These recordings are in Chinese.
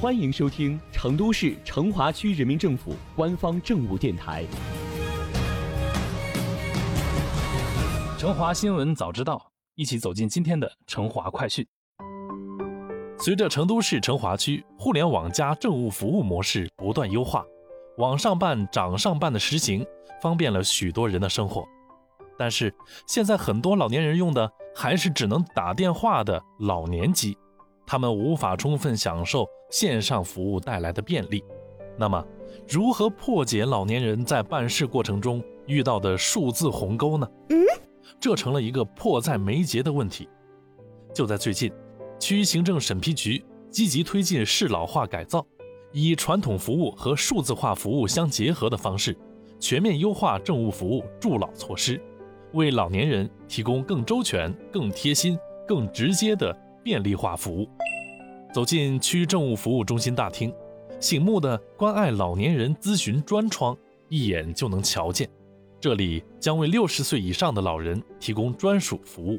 欢迎收听成都市成华区人民政府官方政务电台《成华新闻早知道》，一起走进今天的成华快讯。随着成都市成华区互联网加政务服务模式不断优化，网上办、掌上办的实行，方便了许多人的生活。但是现在很多老年人用的还是只能打电话的老年机，他们无法充分享受线上服务带来的便利。那么，如何破解老年人在办事过程中遇到的数字鸿沟呢？嗯，这成了一个迫在眉睫的问题。就在最近，区行政审批局积极推进适老化改造，以传统服务和数字化服务相结合的方式，全面优化政务服务助老措施。为老年人提供更周全、更贴心、更直接的便利化服务。走进区政务服务中心大厅，醒目的关爱老年人咨询专窗一眼就能瞧见。这里将为六十岁以上的老人提供专属服务。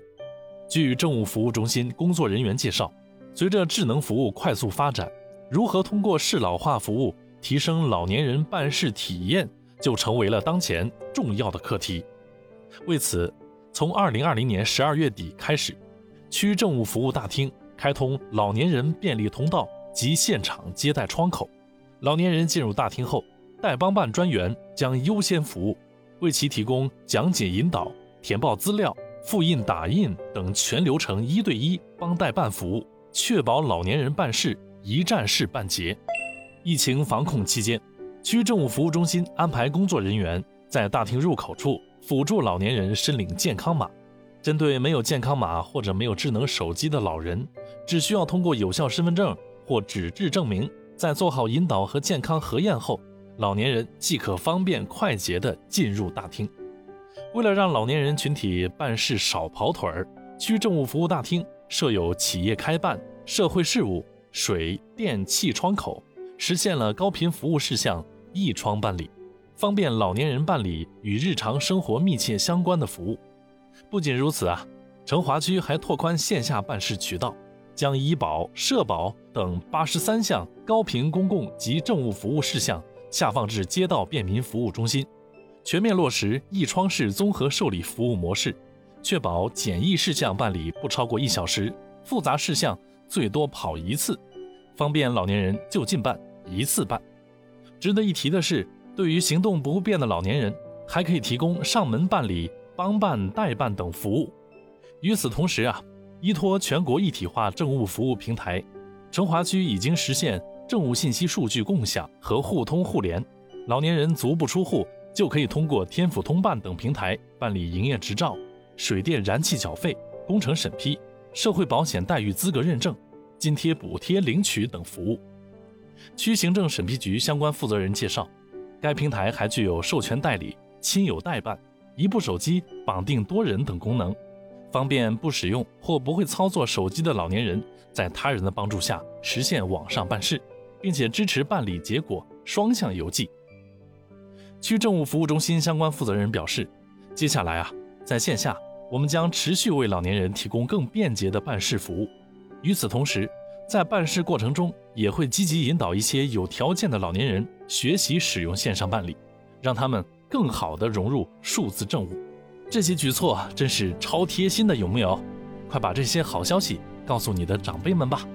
据政务服务中心工作人员介绍，随着智能服务快速发展，如何通过适老化服务提升老年人办事体验，就成为了当前重要的课题。为此，从二零二零年十二月底开始，区政务服务大厅开通老年人便利通道及现场接待窗口。老年人进入大厅后，代帮办专员将优先服务，为其提供讲解引导、填报资料、复印打印等全流程一对一帮代办服务，确保老年人办事一站式办结。疫情防控期间，区政务服务中心安排工作人员在大厅入口处。辅助老年人申领健康码，针对没有健康码或者没有智能手机的老人，只需要通过有效身份证或纸质证明，在做好引导和健康核验后，老年人即可方便快捷地进入大厅。为了让老年人群体办事少跑腿儿，区政务服务大厅设有企业开办、社会事务、水电气窗口，实现了高频服务事项一窗办理。方便老年人办理与日常生活密切相关的服务。不仅如此啊，成华区还拓宽线下办事渠道，将医保、社保等八十三项高频公共及政务服务事项下放至街道便民服务中心，全面落实一窗式综合受理服务模式，确保简易事项办理不超过一小时，复杂事项最多跑一次，方便老年人就近办、一次办。值得一提的是。对于行动不便的老年人，还可以提供上门办理、帮办、代办等服务。与此同时啊，依托全国一体化政务服务平台，成华区已经实现政务信息数据共享和互通互联。老年人足不出户，就可以通过天府通办等平台办理营业执照、水电燃气缴费、工程审批、社会保险待遇资格认证、津贴补贴领取等服务。区行政审批局相关负责人介绍。该平台还具有授权代理、亲友代办、一部手机绑定多人等功能，方便不使用或不会操作手机的老年人在他人的帮助下实现网上办事，并且支持办理结果双向邮寄。区政务服务中心相关负责人表示，接下来啊，在线下我们将持续为老年人提供更便捷的办事服务，与此同时。在办事过程中，也会积极引导一些有条件的老年人学习使用线上办理，让他们更好的融入数字政务。这些举措真是超贴心的，有木有？快把这些好消息告诉你的长辈们吧！